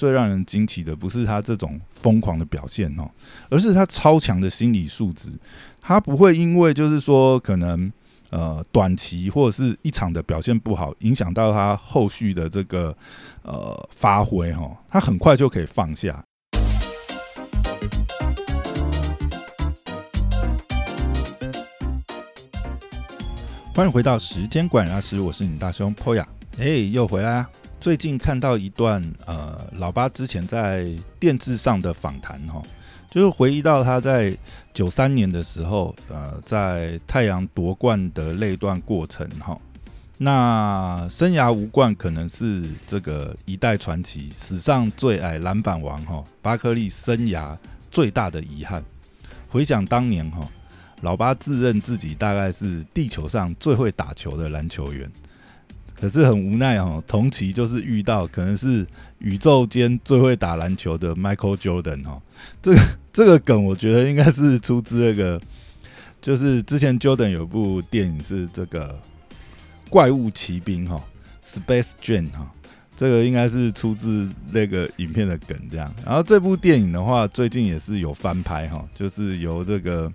最让人惊奇的不是他这种疯狂的表现哦，而是他超强的心理素质。他不会因为就是说可能呃短期或者是一场的表现不好，影响到他后续的这个呃发挥哈，他很快就可以放下。欢迎回到时间管理大师，我是你大兄 Poya，哎，又回来啊！最近看到一段呃，老八之前在电视上的访谈哈，就是回忆到他在九三年的时候，呃，在太阳夺冠的那段过程哈。那生涯无冠可能是这个一代传奇史上最矮篮板王哈，巴克利生涯最大的遗憾。回想当年哈。老八自认自己大概是地球上最会打球的篮球员，可是很无奈哦，同期就是遇到可能是宇宙间最会打篮球的 Michael Jordan 哦。这个这个梗我觉得应该是出自那个，就是之前 Jordan 有部电影是这个怪物骑兵哈，Space Jam 哈，这个应该是出自那个影片的梗这样。然后这部电影的话，最近也是有翻拍哈，就是由这个。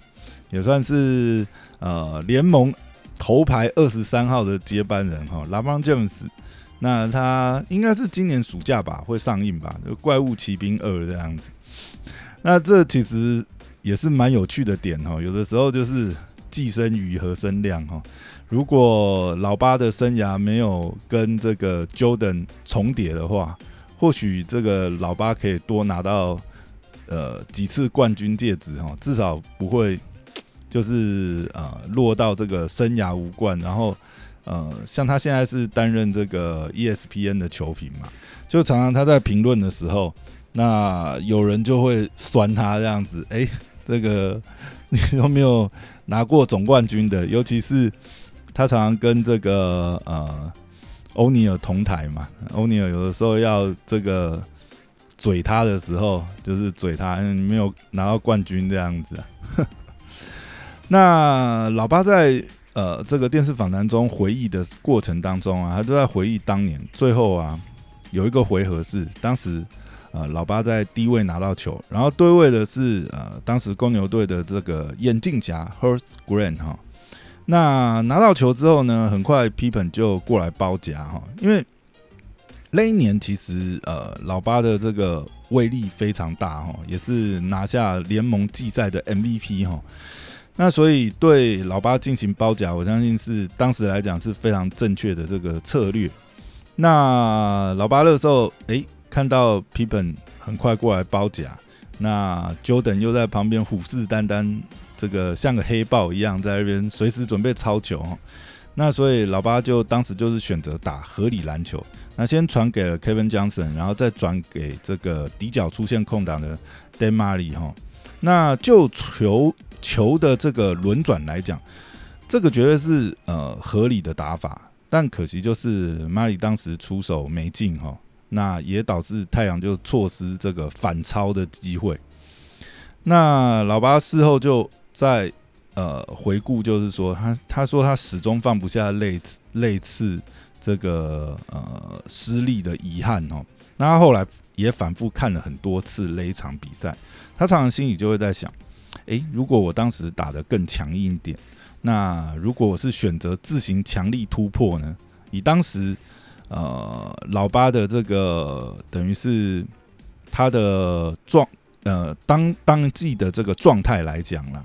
也算是呃联盟头牌二十三号的接班人哈，拉布朗詹姆斯。那他应该是今年暑假吧会上映吧，就《怪物骑兵二》这样子。那这其实也是蛮有趣的点哈，有的时候就是寄生鱼和生量哈。如果老八的生涯没有跟这个 Jordan 重叠的话，或许这个老八可以多拿到呃几次冠军戒指哈，至少不会。就是呃落到这个生涯无冠，然后呃像他现在是担任这个 ESPN 的球评嘛，就常常他在评论的时候，那有人就会酸他这样子，哎，这个你都没有拿过总冠军的，尤其是他常常跟这个呃欧尼尔同台嘛，欧尼尔有的时候要这个嘴他的时候，就是嘴他没有拿到冠军这样子。那老八在呃这个电视访谈中回忆的过程当中啊，他都在回忆当年最后啊有一个回合是当时呃老八在低位拿到球，然后对位的是呃当时公牛队的这个眼镜侠 Hurst Grant 哈。那拿到球之后呢，很快 Pippen 就过来包夹哈，因为那一年其实呃老八的这个威力非常大哈，也是拿下联盟季赛的 MVP 哈。那所以对老八进行包夹，我相信是当时来讲是非常正确的这个策略。那老八那时候，哎，看到皮本很快过来包夹，那 Jordan 又在旁边虎视眈眈，这个像个黑豹一样在那边随时准备抄球。那所以老八就当时就是选择打合理篮球，那先传给了 Kevin Johnson，然后再转给这个底角出现空档的 Demary 哈。那就球。球的这个轮转来讲，这个绝对是呃合理的打法，但可惜就是马里当时出手没进哈，那也导致太阳就错失这个反超的机会。那老八事后就在呃回顾，就是说他他说他始终放不下类类似这个呃失利的遗憾哦。那他后来也反复看了很多次那一场比赛，他常常心里就会在想。诶，如果我当时打得更强硬一点，那如果我是选择自行强力突破呢？以当时呃老八的这个等于是他的状呃当当季的这个状态来讲啦，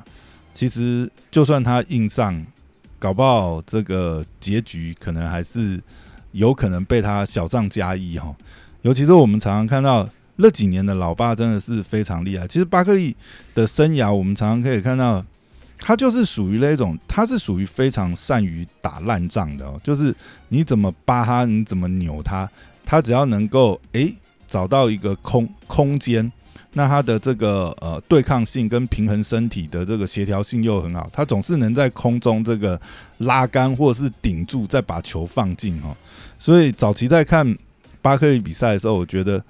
其实就算他硬上，搞不好这个结局可能还是有可能被他小账加一哈。尤其是我们常常看到。那几年的老爸真的是非常厉害。其实巴克利的生涯，我们常常可以看到，他就是属于那种，他是属于非常善于打烂仗的哦。就是你怎么扒他，你怎么扭他，他只要能够诶找到一个空空间，那他的这个呃对抗性跟平衡身体的这个协调性又很好，他总是能在空中这个拉杆或者是顶住，再把球放进哦。所以早期在看巴克利比赛的时候，我觉得。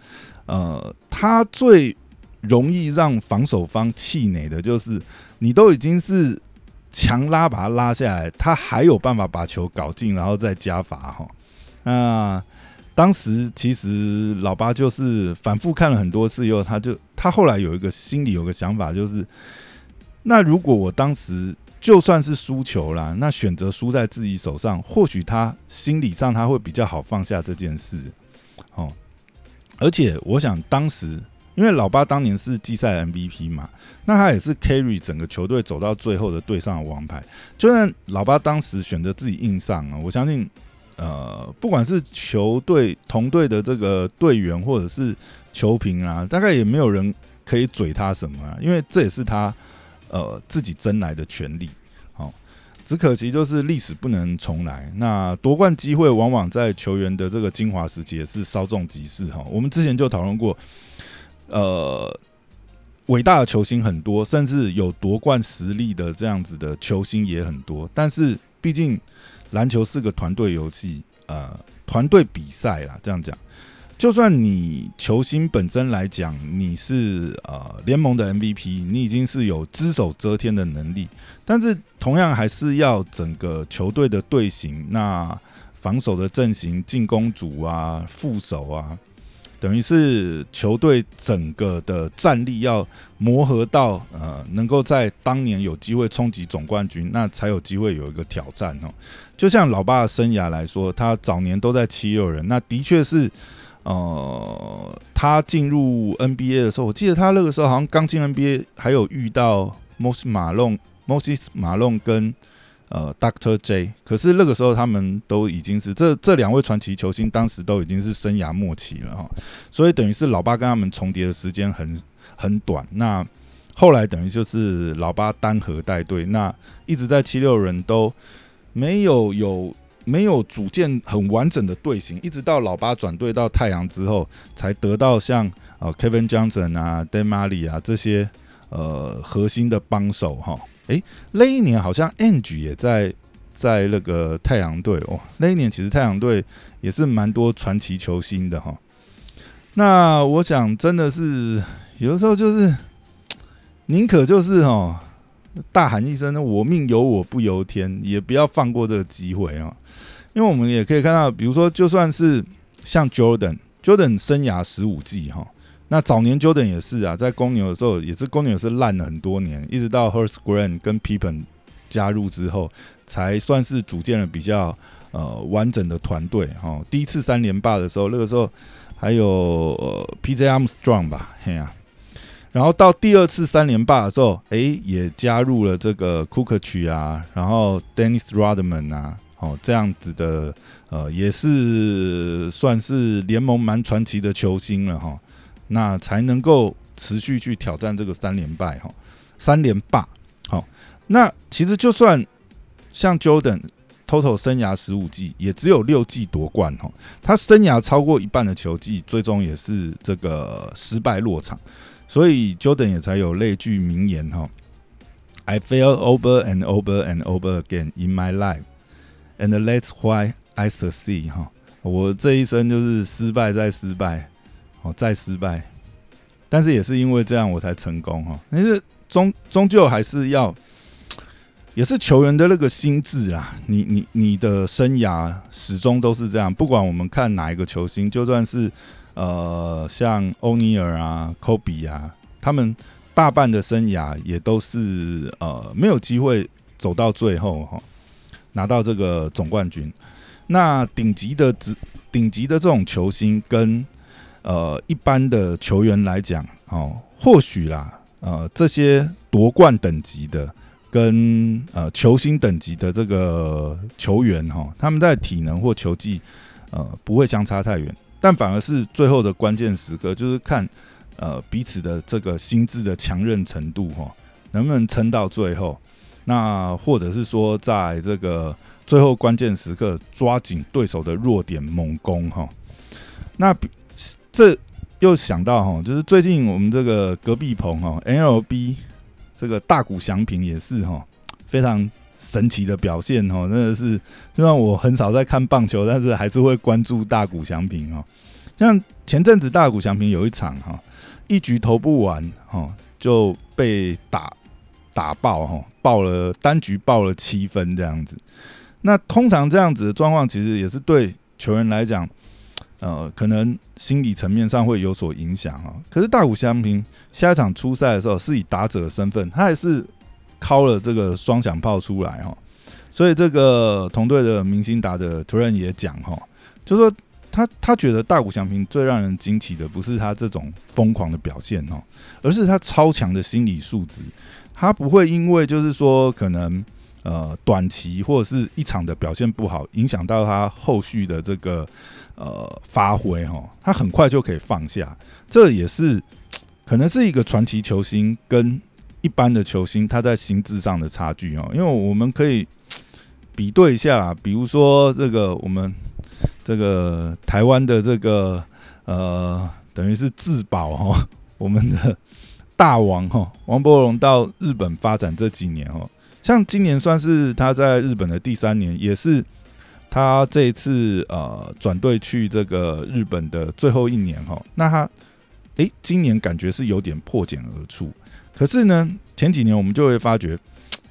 呃，他最容易让防守方气馁的就是，你都已经是强拉把他拉下来，他还有办法把球搞进，然后再加罚哈。那当时其实老八就是反复看了很多次以后，他就他后来有一个心里有个想法，就是那如果我当时就算是输球啦，那选择输在自己手上，或许他心理上他会比较好放下这件事。哦，而且我想当时。因为老八当年是季赛 MVP 嘛，那他也是 carry 整个球队走到最后的队上的王牌。就算老八当时选择自己硬上啊，我相信，呃，不管是球队同队的这个队员或者是球评啊，大概也没有人可以嘴他什么啊，因为这也是他呃自己争来的权利。只可惜就是历史不能重来。那夺冠机会往往在球员的这个精华时期也是稍纵即逝哈。我们之前就讨论过。呃，伟大的球星很多，甚至有夺冠实力的这样子的球星也很多。但是，毕竟篮球是个团队游戏，呃，团队比赛啦。这样讲，就算你球星本身来讲，你是呃联盟的 MVP，你已经是有只手遮天的能力，但是同样还是要整个球队的队形，那防守的阵型、进攻组啊、副手啊。等于是球队整个的战力要磨合到呃，能够在当年有机会冲击总冠军，那才有机会有一个挑战哦。就像老爸的生涯来说，他早年都在七六人，那的确是呃，他进入 NBA 的时候，我记得他那个时候好像刚进 NBA，还有遇到莫西马龙、莫西马龙跟。呃，Doctor J，可是那个时候他们都已经是这这两位传奇球星，当时都已经是生涯末期了哈，所以等于是老八跟他们重叠的时间很很短。那后来等于就是老八单核带队，那一直在七六人都没有有没有组建很完整的队形，一直到老八转队到太阳之后，才得到像呃 Kevin Johnson 啊、d a m a r i 啊这些呃核心的帮手哈。哎，那一年好像 Ange 也在在那个太阳队哦。那一年其实太阳队也是蛮多传奇球星的哈。那我想真的是有的时候就是宁可就是哦大喊一声“我命由我不由天”，也不要放过这个机会啊。因为我们也可以看到，比如说就算是像 Jordan，Jordan 生涯十五季哈。那早年 Jordan 也是啊，在公牛的时候也是公牛是烂了很多年，一直到 h u r s Grant 跟 Pippen 加入之后，才算是组建了比较呃完整的团队哈。第一次三连霸的时候，那个时候还有呃 PJ Armstrong 吧，嘿呀。然后到第二次三连霸的时候，哎，也加入了这个 c o o k c h 啊，然后 Dennis Rodman 啊，哦这样子的呃，也是算是联盟蛮传奇的球星了哈。那才能够持续去挑战这个三连败哈，三连霸好。那其实就算像 Jordan total 生涯十五季，也只有六季夺冠哈。他生涯超过一半的球季，最终也是这个失败落场。所以 Jordan 也才有那句名言哈：“I fail over and over and over again in my life, and that's why I succeed。”哈，我这一生就是失败再失败。哦，再失败，但是也是因为这样我才成功哈。但是终终究还是要，也是球员的那个心智啊。你你你的生涯始终都是这样，不管我们看哪一个球星，就算是呃像欧尼尔啊、科比啊，他们大半的生涯也都是呃没有机会走到最后哈，拿到这个总冠军。那顶级的职顶级的这种球星跟呃，一般的球员来讲，哦，或许啦，呃，这些夺冠等级的跟呃球星等级的这个球员哈，他们在体能或球技呃不会相差太远，但反而是最后的关键时刻，就是看呃彼此的这个心智的强韧程度哈，能不能撑到最后，那或者是说在这个最后关键时刻抓紧对手的弱点猛攻哈，那。这又想到哈，就是最近我们这个隔壁棚哈，L B 这个大谷祥平也是哈，非常神奇的表现哈，真的是，就算我很少在看棒球，但是还是会关注大谷翔平哈。像前阵子大谷翔平有一场哈，一局投不完哈，就被打打爆哈，爆了单局爆了七分这样子。那通常这样子的状况，其实也是对球员来讲。呃，可能心理层面上会有所影响啊。可是大谷翔平下一场出赛的时候，是以打者的身份，他还是敲了这个双响炮出来哈。所以这个同队的明星打的突然也讲哈，就说他他觉得大谷翔平最让人惊奇的，不是他这种疯狂的表现哦，而是他超强的心理素质。他不会因为就是说可能呃短期或者是一场的表现不好，影响到他后续的这个。呃，发挥哈，他很快就可以放下，这也是可能是一个传奇球星跟一般的球星他在心智上的差距哦。因为我们可以 比对一下啦，比如说这个我们这个台湾的这个呃，等于是自保哈，我们的大王哈，王伯荣到日本发展这几年哦，像今年算是他在日本的第三年，也是。他这一次呃转队去这个日本的最后一年哈，那他诶，今年感觉是有点破茧而出。可是呢，前几年我们就会发觉，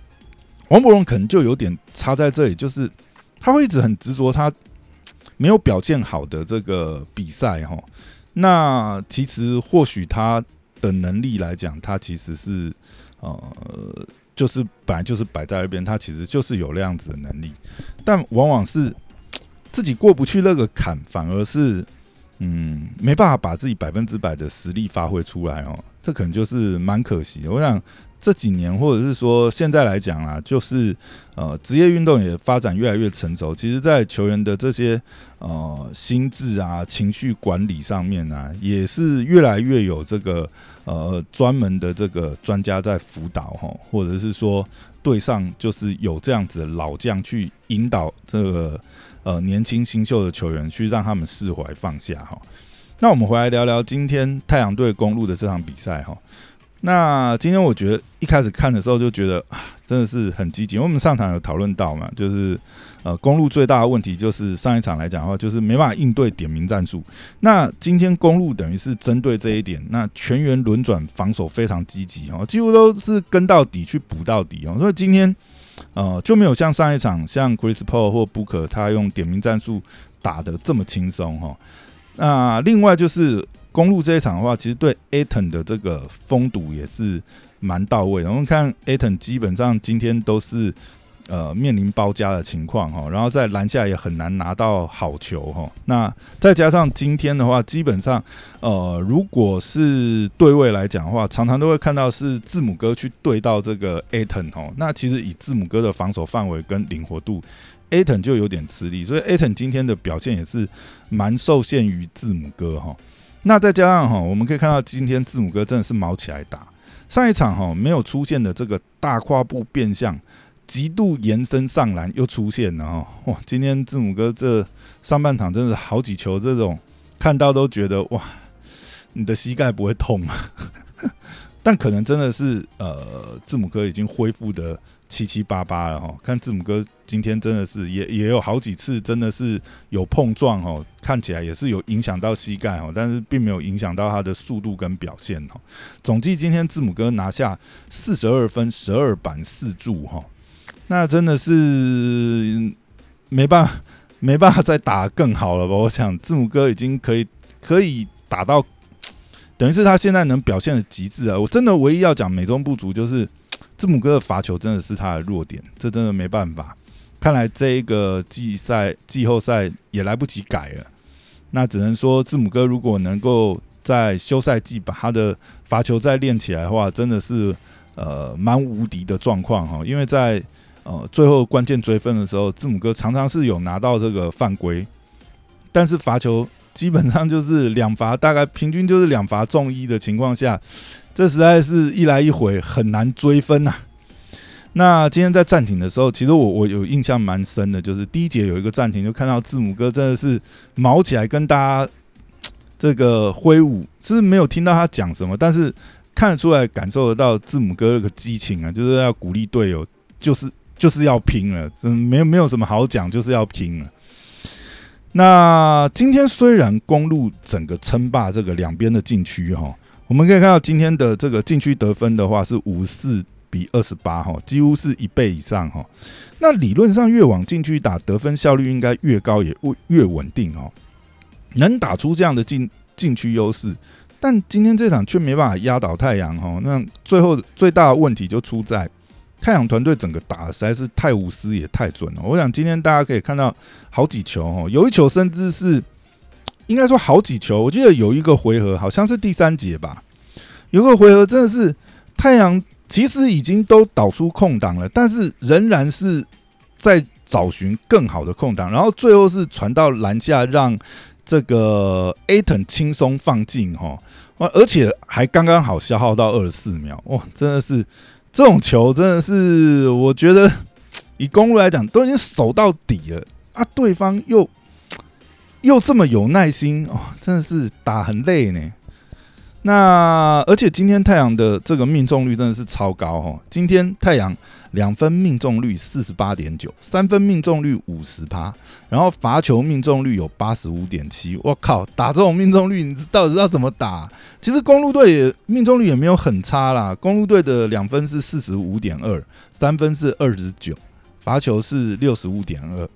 王博荣可能就有点差在这里，就是他会一直很执着他没有表现好的这个比赛哈。那其实或许他的能力来讲，他其实是呃。就是本来就是摆在那边，他其实就是有那样子的能力，但往往是 自己过不去那个坎，反而是嗯没办法把自己百分之百的实力发挥出来哦，这可能就是蛮可惜。我想这几年或者是说现在来讲啊，就是呃职业运动也发展越来越成熟，其实，在球员的这些呃心智啊、情绪管理上面啊，也是越来越有这个。呃，专门的这个专家在辅导哈，或者是说队上就是有这样子的老将去引导这个呃年轻新秀的球员，去让他们释怀放下哈。那我们回来聊聊今天太阳队公路的这场比赛哈。那今天我觉得一开始看的时候就觉得啊，真的是很积极。因为我们上场有讨论到嘛，就是呃，公路最大的问题就是上一场来讲的话，就是没办法应对点名战术。那今天公路等于是针对这一点，那全员轮转防守非常积极哦，几乎都是跟到底去补到底哦。所以今天呃就没有像上一场像 Chris Paul 或 Book 他用点名战术打的这么轻松哈。那另外就是。公路这一场的话，其实对 Aton 的这个封堵也是蛮到位。的。我们看 Aton 基本上今天都是呃面临包夹的情况哈，然后在篮下也很难拿到好球哈。那再加上今天的话，基本上呃如果是对位来讲的话，常常都会看到是字母哥去对到这个 Aton 哦。那其实以字母哥的防守范围跟灵活度，Aton 就有点吃力，所以 Aton 今天的表现也是蛮受限于字母哥哈。那再加上哈，我们可以看到今天字母哥真的是毛起来打。上一场哈没有出现的这个大跨步变向，极度延伸上篮又出现了哈。哇，今天字母哥这上半场真的好几球这种看到都觉得哇，你的膝盖不会痛吗？但可能真的是呃，字母哥已经恢复的七七八八了哈。看字母哥今天真的是也也有好几次真的是有碰撞哈，看起来也是有影响到膝盖哦，但是并没有影响到他的速度跟表现哦。总计今天字母哥拿下四十二分、十二板、四助哈，那真的是没办法没办法再打更好了吧？我想字母哥已经可以可以打到。等于是他现在能表现的极致啊！我真的唯一要讲美中不足，就是 字母哥的罚球真的是他的弱点，这真的没办法。看来这一个季赛季后赛也来不及改了，那只能说字母哥如果能够在休赛季把他的罚球再练起来的话，真的是呃蛮无敌的状况哈。因为在呃最后关键追分的时候，字母哥常常是有拿到这个犯规，但是罚球。基本上就是两罚，大概平均就是两罚中一的情况下，这实在是一来一回很难追分呐。那今天在暂停的时候，其实我我有印象蛮深的，就是第一节有一个暂停，就看到字母哥真的是毛起来跟大家这个挥舞，是没有听到他讲什么，但是看得出来感受得到字母哥那个激情啊，就是要鼓励队友，就是就是要拼了，真，没有没有什么好讲，就是要拼了。那今天虽然公路整个称霸这个两边的禁区哈，我们可以看到今天的这个禁区得分的话是五四比二十八哈，几乎是一倍以上哈。那理论上越往禁区打，得分效率应该越高，也越稳定哦。能打出这样的禁禁区优势，但今天这场却没办法压倒太阳哈。那最后最大的问题就出在太阳团队整个打实在是太无私也太准了。我想今天大家可以看到好几球哦，有一球甚至是应该说好几球，我记得有一个回合好像是第三节吧，有个回合真的是太阳其实已经都导出空档了，但是仍然是在找寻更好的空档，然后最后是传到篮下让。这个 Aton 轻松放进哈，而且还刚刚好消耗到二十四秒，哇，真的是这种球真的是，我觉得 以公路来讲都已经守到底了啊，对方又又这么有耐心哦，真的是打很累呢。那而且今天太阳的这个命中率真的是超高哦，今天太阳。两分命中率四十八点九，三分命中率五十趴，然后罚球命中率有八十五点七。我靠，打这种命中率，你到底要怎么打？其实公路队也命中率也没有很差啦。公路队的两分是四十五点二，三分是二十九，罚球是六十五点二，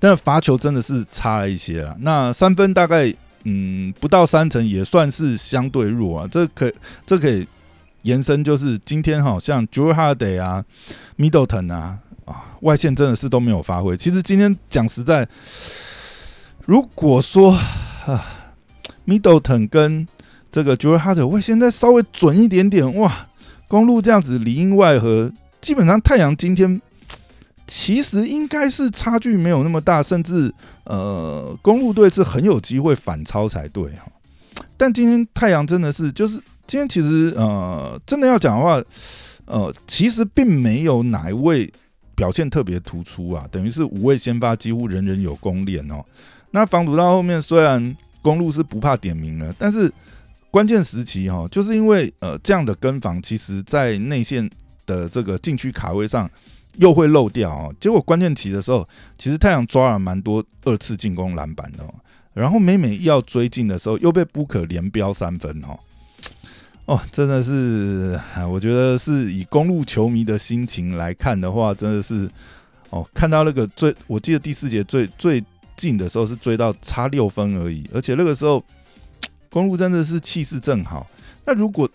但罚球真的是差了一些啦。那三分大概嗯不到三成，也算是相对弱啊。这可这可以。延伸就是今天好，像 Drew Holiday 啊，Middleton 啊，啊，外线真的是都没有发挥。其实今天讲实在，如果说啊，Middleton 跟这个 Drew Holiday 外线再稍微准一点点，哇，公路这样子里应外合，基本上太阳今天其实应该是差距没有那么大，甚至呃，公路队是很有机会反超才对哈。但今天太阳真的是就是。今天其实呃，真的要讲的话，呃，其实并没有哪一位表现特别突出啊，等于是五位先发几乎人人有功练哦。那防堵到后面，虽然公路是不怕点名了，但是关键时期哈，就是因为呃这样的跟防，其实在内线的这个禁区卡位上又会漏掉哦。结果关键期的时候，其实太阳抓了蛮多二次进攻篮板的，然后每每要追进的时候，又被不可连标三分哦。哦，真的是，我觉得是以公路球迷的心情来看的话，真的是，哦，看到那个最，我记得第四节最最近的时候是追到差六分而已，而且那个时候公路真的是气势正好。那如果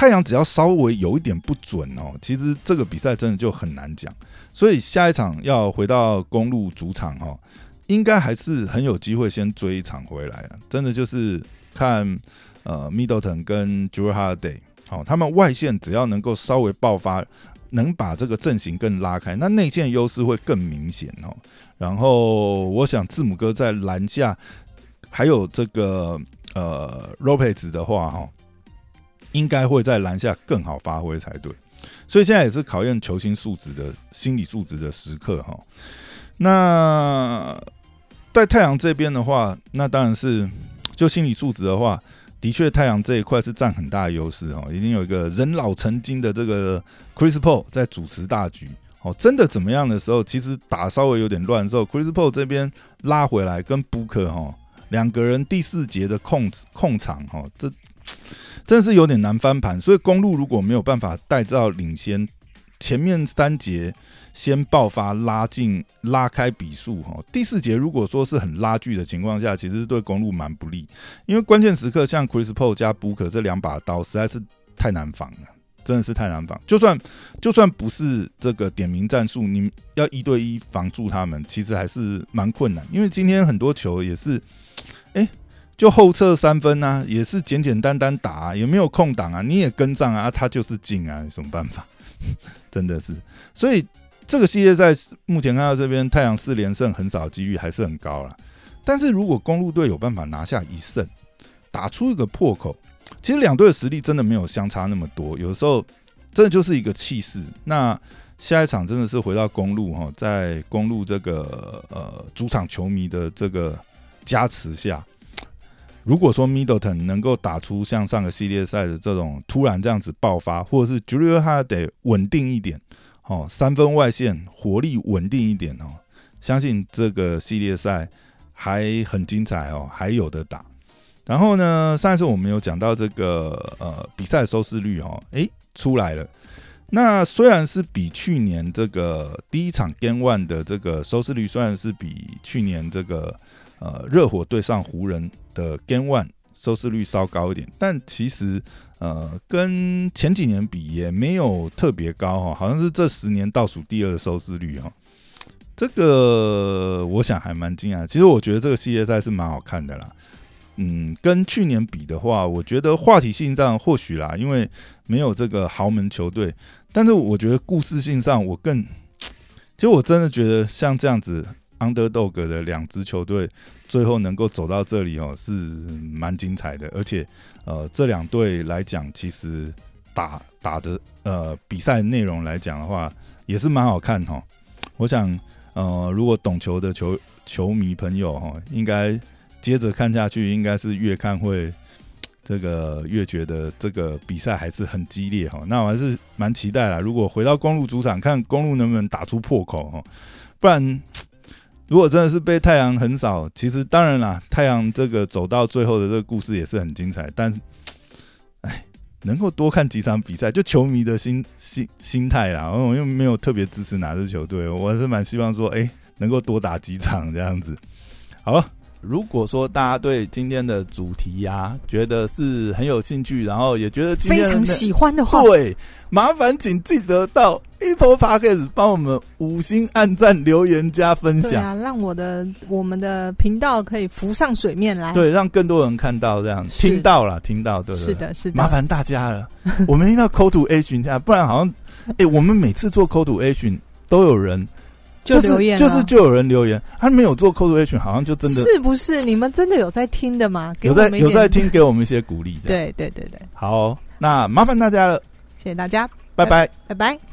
太阳只要稍微有一点不准哦，其实这个比赛真的就很难讲。所以下一场要回到公路主场哦，应该还是很有机会先追一场回来啊，真的就是看。呃，Middleton 跟 Drew Holiday，好，他们外线只要能够稍微爆发，能把这个阵型更拉开，那内线优势会更明显哦。然后，我想字母哥在篮下还有这个呃 r o p e z 的话，哈，应该会在篮下更好发挥才对。所以现在也是考验球星素质的心理素质的时刻哈。那在太阳这边的话，那当然是就心理素质的话。的确，太阳这一块是占很大的优势哦，已经有一个人老成精的这个 Chris Paul 在主持大局哦。真的怎么样的时候，其实打稍微有点乱之后，Chris Paul 这边拉回来跟 Booker 哈两个人第四节的控控场哈，这真的是有点难翻盘。所以公路如果没有办法带到领先，前面三节。先爆发拉近拉开比数哈，第四节如果说是很拉锯的情况下，其实是对公路蛮不利，因为关键时刻像 Chris Paul 加 Buke 这两把刀实在是太难防了，真的是太难防。就算就算不是这个点名战术，你要一对一防住他们，其实还是蛮困难。因为今天很多球也是，哎，就后撤三分啊，也是简简单单打，也没有空档啊？你也跟上啊，他就是进啊，有什么办法？真的是，所以。这个系列赛目前看到这边太阳四连胜很少几率还是很高了，但是如果公路队有办法拿下一胜，打出一个破口，其实两队的实力真的没有相差那么多，有时候真的就是一个气势。那下一场真的是回到公路哈，在公路这个呃主场球迷的这个加持下，如果说 Middleton 能够打出像上个系列赛的这种突然这样子爆发，或者是 Julio 他得稳定一点。哦，三分外线火力稳定一点哦，相信这个系列赛还很精彩哦，还有的打。然后呢，上一次我们有讲到这个呃比赛收视率哦，诶出来了。那虽然是比去年这个第一场 Game One 的这个收视率，虽然是比去年这个呃热火对上湖人的 Game One 收视率稍高一点，但其实呃跟前几年比也没有特别高哈，好像是这十年倒数第二的收视率哦。这个我想还蛮惊讶。其实我觉得这个系列赛是蛮好看的啦。嗯，跟去年比的话，我觉得话题性上或许啦，因为没有这个豪门球队，但是我觉得故事性上我更，其实我真的觉得像这样子 underdog 的两支球队最后能够走到这里哦，是蛮精彩的。而且呃，这两队来讲，其实打打的呃比赛内容来讲的话，也是蛮好看哈。我想呃，如果懂球的球球迷朋友哈，应该。接着看下去，应该是越看会这个越觉得这个比赛还是很激烈哈。那我还是蛮期待啦。如果回到公路主场，看公路能不能打出破口哈。不然，如果真的是被太阳横扫，其实当然啦，太阳这个走到最后的这个故事也是很精彩。但是，哎，能够多看几场比赛，就球迷的心心心态啦。我又没有特别支持哪支球队，我还是蛮希望说，哎，能够多打几场这样子。好了。如果说大家对今天的主题呀，觉得是很有兴趣，然后也觉得非常喜欢的话，对，麻烦请记得到 Apple Podcast 帮我们五星按赞、留言、加分享，啊，让我的我们的频道可以浮上水面来，对，让更多人看到，这样听到了，听到，对，是的，是的，麻烦大家了，我们一定要 Call to Action 下，不然好像，哎，我们每次做 Call to Action 都有人。就留言，就是就有人留言，他没有做 call to action，好像就真的是不是？你们真的有在听的吗？有在有在听，给我们一些鼓励。对对对对，好，那麻烦大家了，谢谢大家，拜拜，拜拜。